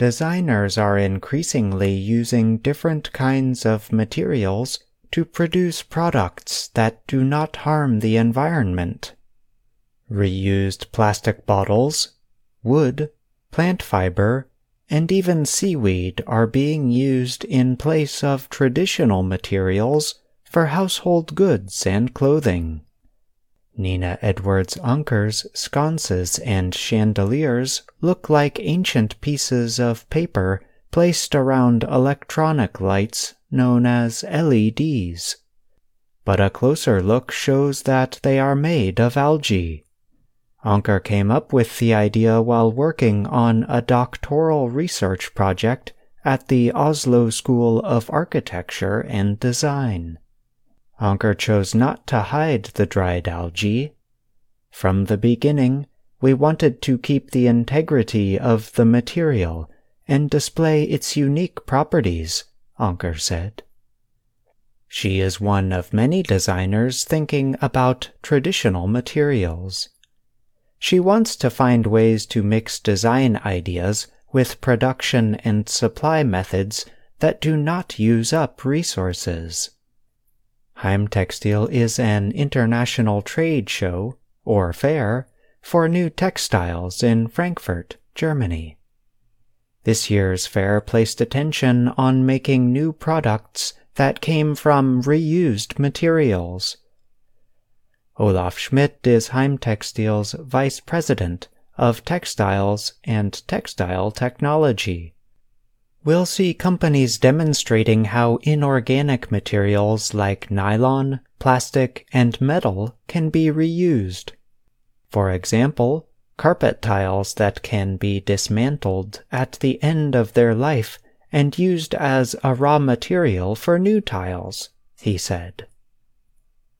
designers are increasingly using different kinds of materials to produce products that do not harm the environment. Reused plastic bottles, wood, plant fiber, and even seaweed are being used in place of traditional materials for household goods and clothing. Nina Edwards Anker's sconces and chandeliers look like ancient pieces of paper placed around electronic lights known as LEDs. But a closer look shows that they are made of algae. Anker came up with the idea while working on a doctoral research project at the Oslo School of Architecture and Design. Anker chose not to hide the dried algae. From the beginning, we wanted to keep the integrity of the material and display its unique properties, Anker said. She is one of many designers thinking about traditional materials. She wants to find ways to mix design ideas with production and supply methods that do not use up resources. Heimtextil is an international trade show, or fair, for new textiles in Frankfurt, Germany. This year's fair placed attention on making new products that came from reused materials. Olaf Schmidt is Heimtextil's vice president of textiles and textile technology. We'll see companies demonstrating how inorganic materials like nylon, plastic, and metal can be reused. For example, carpet tiles that can be dismantled at the end of their life and used as a raw material for new tiles, he said.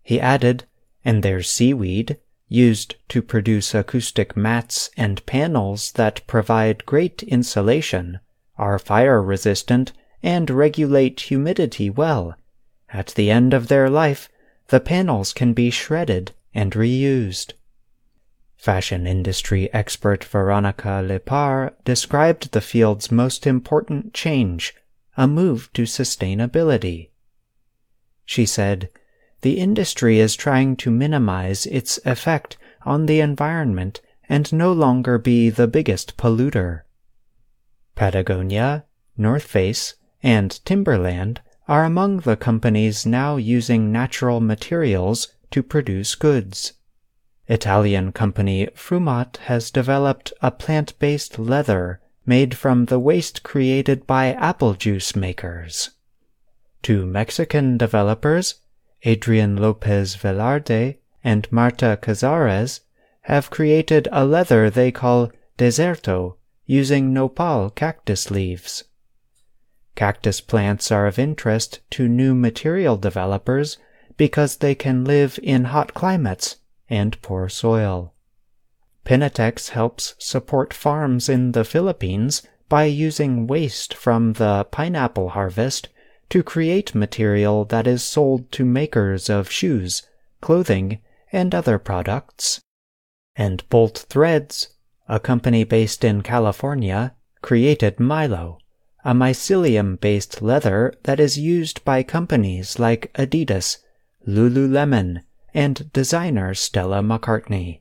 He added, and there's seaweed, used to produce acoustic mats and panels that provide great insulation are fire resistant, and regulate humidity well. At the end of their life, the panels can be shredded and reused. Fashion industry expert Veronica Lepar described the field's most important change, a move to sustainability. She said, The industry is trying to minimize its effect on the environment and no longer be the biggest polluter. Patagonia, North Face, and Timberland are among the companies now using natural materials to produce goods. Italian company Frumat has developed a plant based leather made from the waste created by apple juice makers. Two Mexican developers, Adrian Lopez Velarde and Marta Cazares, have created a leather they call Desserto using nopal cactus leaves. Cactus plants are of interest to new material developers because they can live in hot climates and poor soil. Pinatex helps support farms in the Philippines by using waste from the pineapple harvest to create material that is sold to makers of shoes, clothing, and other products. And Bolt Threads a company based in California, created Mylo, a mycelium based leather that is used by companies like Adidas, Lululemon, and designer Stella McCartney.